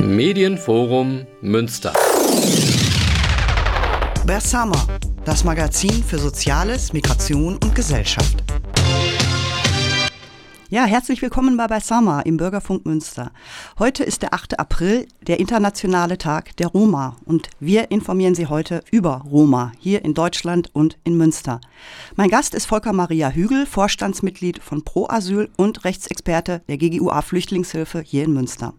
Medienforum Münster. Bersama, das Magazin für Soziales, Migration und Gesellschaft. Ja, herzlich willkommen bei Bersama im Bürgerfunk Münster. Heute ist der 8. April, der internationale Tag der Roma. Und wir informieren Sie heute über Roma hier in Deutschland und in Münster. Mein Gast ist Volker Maria Hügel, Vorstandsmitglied von Pro Asyl und Rechtsexperte der GGUA Flüchtlingshilfe hier in Münster.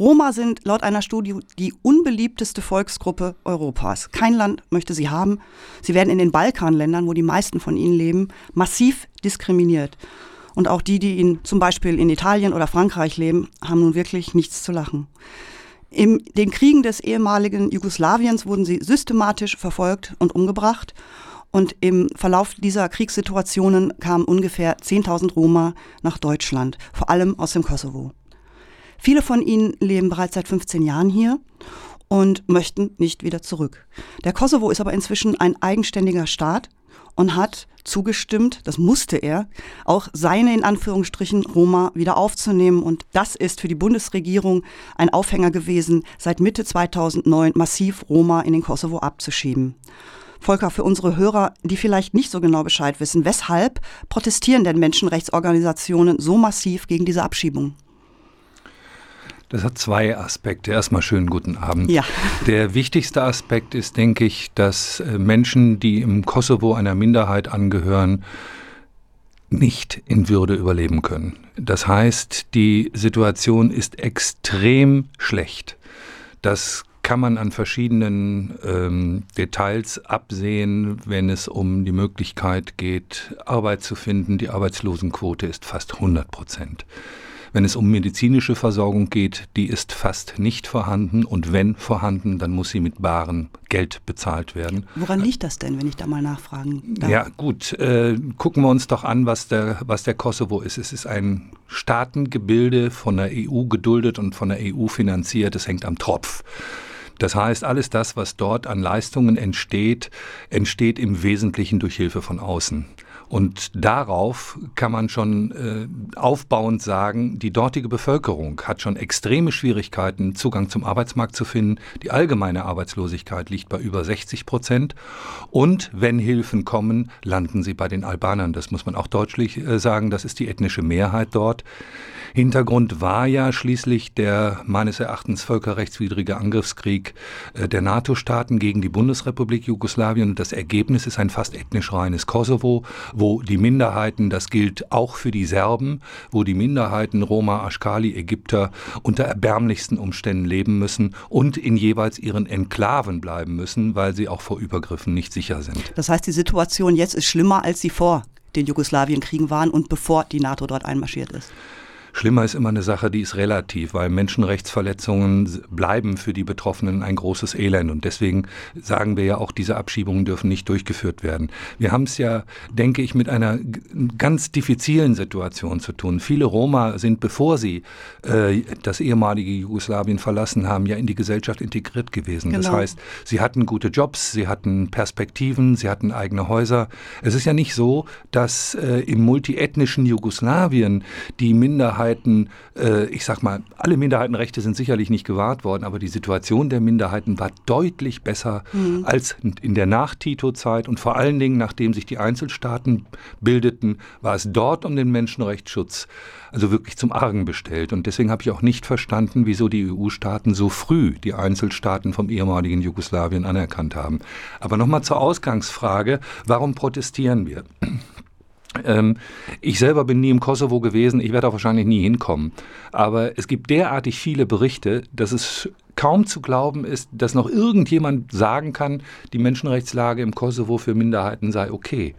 Roma sind laut einer Studie die unbeliebteste Volksgruppe Europas. Kein Land möchte sie haben. Sie werden in den Balkanländern, wo die meisten von ihnen leben, massiv diskriminiert. Und auch die, die in, zum Beispiel in Italien oder Frankreich leben, haben nun wirklich nichts zu lachen. In den Kriegen des ehemaligen Jugoslawiens wurden sie systematisch verfolgt und umgebracht. Und im Verlauf dieser Kriegssituationen kamen ungefähr 10.000 Roma nach Deutschland, vor allem aus dem Kosovo. Viele von ihnen leben bereits seit 15 Jahren hier und möchten nicht wieder zurück. Der Kosovo ist aber inzwischen ein eigenständiger Staat und hat zugestimmt, das musste er, auch seine in Anführungsstrichen Roma wieder aufzunehmen. Und das ist für die Bundesregierung ein Aufhänger gewesen, seit Mitte 2009 massiv Roma in den Kosovo abzuschieben. Volker, für unsere Hörer, die vielleicht nicht so genau Bescheid wissen, weshalb protestieren denn Menschenrechtsorganisationen so massiv gegen diese Abschiebung? Das hat zwei Aspekte. Erstmal schönen guten Abend. Ja. Der wichtigste Aspekt ist, denke ich, dass äh, Menschen, die im Kosovo einer Minderheit angehören, nicht in Würde überleben können. Das heißt, die Situation ist extrem schlecht. Das kann man an verschiedenen ähm, Details absehen, wenn es um die Möglichkeit geht, Arbeit zu finden. Die Arbeitslosenquote ist fast 100 Prozent. Wenn es um medizinische Versorgung geht, die ist fast nicht vorhanden und wenn vorhanden, dann muss sie mit barem Geld bezahlt werden. Woran liegt das denn, wenn ich da mal nachfragen darf? Ja, gut. Äh, gucken wir uns doch an, was der, was der Kosovo ist. Es ist ein Staatengebilde von der EU geduldet und von der EU finanziert. Es hängt am Tropf. Das heißt, alles das, was dort an Leistungen entsteht, entsteht im Wesentlichen durch Hilfe von außen. Und darauf kann man schon äh, aufbauend sagen, die dortige Bevölkerung hat schon extreme Schwierigkeiten, Zugang zum Arbeitsmarkt zu finden. Die allgemeine Arbeitslosigkeit liegt bei über 60 Prozent. Und wenn Hilfen kommen, landen sie bei den Albanern. Das muss man auch deutlich äh, sagen. Das ist die ethnische Mehrheit dort. Hintergrund war ja schließlich der meines Erachtens völkerrechtswidrige Angriffskrieg äh, der NATO-Staaten gegen die Bundesrepublik Jugoslawien. Das Ergebnis ist ein fast ethnisch reines Kosovo, wo die Minderheiten, das gilt auch für die Serben, wo die Minderheiten Roma, Aschkali, Ägypter unter erbärmlichsten Umständen leben müssen und in jeweils ihren Enklaven bleiben müssen, weil sie auch vor Übergriffen nicht sicher sind. Das heißt, die Situation jetzt ist schlimmer, als sie vor den Jugoslawienkriegen waren und bevor die NATO dort einmarschiert ist. Schlimmer ist immer eine Sache, die ist relativ, weil Menschenrechtsverletzungen bleiben für die Betroffenen ein großes Elend. Und deswegen sagen wir ja auch, diese Abschiebungen dürfen nicht durchgeführt werden. Wir haben es ja, denke ich, mit einer ganz diffizilen Situation zu tun. Viele Roma sind, bevor sie äh, das ehemalige Jugoslawien verlassen haben, ja in die Gesellschaft integriert gewesen. Genau. Das heißt, sie hatten gute Jobs, sie hatten Perspektiven, sie hatten eigene Häuser. Es ist ja nicht so, dass äh, im multiethnischen Jugoslawien die Minderheit Minderheiten, äh, ich sag mal, alle Minderheitenrechte sind sicherlich nicht gewahrt worden, aber die Situation der Minderheiten war deutlich besser mhm. als in der Nach-Tito-Zeit und vor allen Dingen, nachdem sich die Einzelstaaten bildeten, war es dort um den Menschenrechtsschutz also wirklich zum Argen bestellt. Und deswegen habe ich auch nicht verstanden, wieso die EU-Staaten so früh die Einzelstaaten vom ehemaligen Jugoslawien anerkannt haben. Aber nochmal zur Ausgangsfrage, warum protestieren wir? Ähm, ich selber bin nie im Kosovo gewesen, ich werde auch wahrscheinlich nie hinkommen. Aber es gibt derartig viele Berichte, dass es kaum zu glauben ist, dass noch irgendjemand sagen kann, die Menschenrechtslage im Kosovo für Minderheiten sei okay.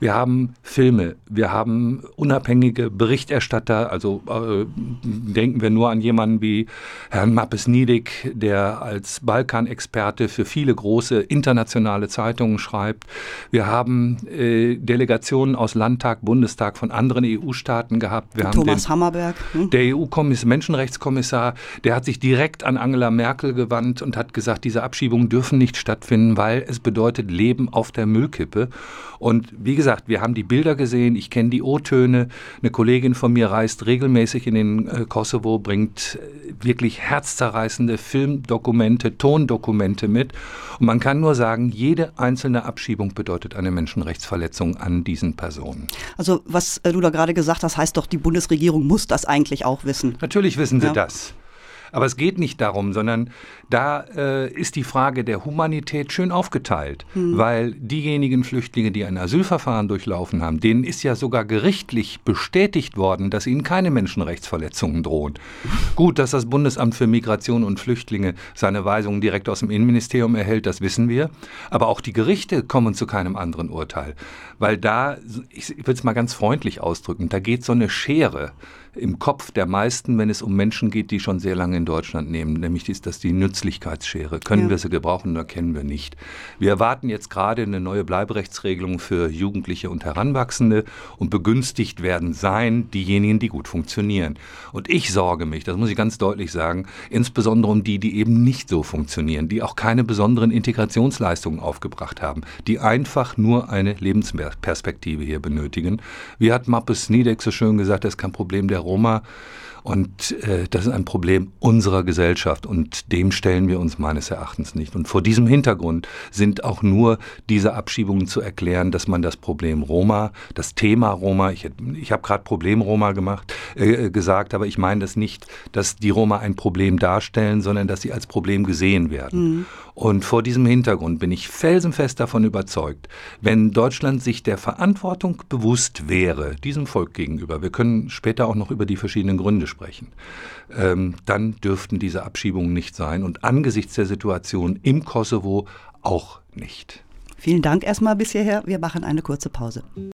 Wir haben Filme, wir haben unabhängige Berichterstatter, also äh, denken wir nur an jemanden wie Herrn Mappes Niedig, der als Balkanexperte für viele große internationale Zeitungen schreibt. Wir haben äh, Delegationen aus Landtag, Bundestag von anderen EU-Staaten gehabt. Wir Thomas den, Hammerberg. Hm? Der EU-Menschenrechtskommissar, der hat sich direkt an Angela Merkel Merkel gewandt und hat gesagt, diese Abschiebungen dürfen nicht stattfinden, weil es bedeutet Leben auf der Müllkippe. Und wie gesagt, wir haben die Bilder gesehen, ich kenne die O-Töne. Eine Kollegin von mir reist regelmäßig in den äh, Kosovo, bringt äh, wirklich herzzerreißende Filmdokumente, Tondokumente mit. Und man kann nur sagen, jede einzelne Abschiebung bedeutet eine Menschenrechtsverletzung an diesen Personen. Also was äh, du da gerade gesagt hast, heißt doch, die Bundesregierung muss das eigentlich auch wissen. Natürlich wissen sie ja. das. Aber es geht nicht darum, sondern da äh, ist die Frage der Humanität schön aufgeteilt, hm. weil diejenigen Flüchtlinge, die ein Asylverfahren durchlaufen haben, denen ist ja sogar gerichtlich bestätigt worden, dass ihnen keine Menschenrechtsverletzungen drohen. Gut, dass das Bundesamt für Migration und Flüchtlinge seine Weisungen direkt aus dem Innenministerium erhält, das wissen wir. Aber auch die Gerichte kommen zu keinem anderen Urteil, weil da, ich will es mal ganz freundlich ausdrücken, da geht so eine Schere im Kopf der meisten, wenn es um Menschen geht, die schon sehr lange in Deutschland nehmen, nämlich ist das die Nützlichkeitsschere. Können ja. wir sie gebrauchen oder kennen wir nicht? Wir erwarten jetzt gerade eine neue Bleiberechtsregelung für Jugendliche und Heranwachsende und begünstigt werden sein diejenigen, die gut funktionieren. Und ich sorge mich, das muss ich ganz deutlich sagen, insbesondere um die, die eben nicht so funktionieren, die auch keine besonderen Integrationsleistungen aufgebracht haben, die einfach nur eine Lebensperspektive hier benötigen. Wie hat Mappes Niedeck so schön gesagt, das ist kein Problem der Roma. Und äh, das ist ein Problem unserer Gesellschaft und dem stellen wir uns meines Erachtens nicht. Und vor diesem Hintergrund sind auch nur diese Abschiebungen zu erklären, dass man das Problem Roma, das Thema Roma, ich, ich habe gerade Problem Roma gemacht, äh, gesagt, aber ich meine das nicht, dass die Roma ein Problem darstellen, sondern dass sie als Problem gesehen werden. Mhm. Und vor diesem Hintergrund bin ich felsenfest davon überzeugt, wenn Deutschland sich der Verantwortung bewusst wäre, diesem Volk gegenüber, wir können später auch noch über die verschiedenen Gründe sprechen, ähm, dann dürften diese Abschiebungen nicht sein und angesichts der Situation im Kosovo auch nicht. Vielen Dank erstmal bis hierher. Wir machen eine kurze Pause.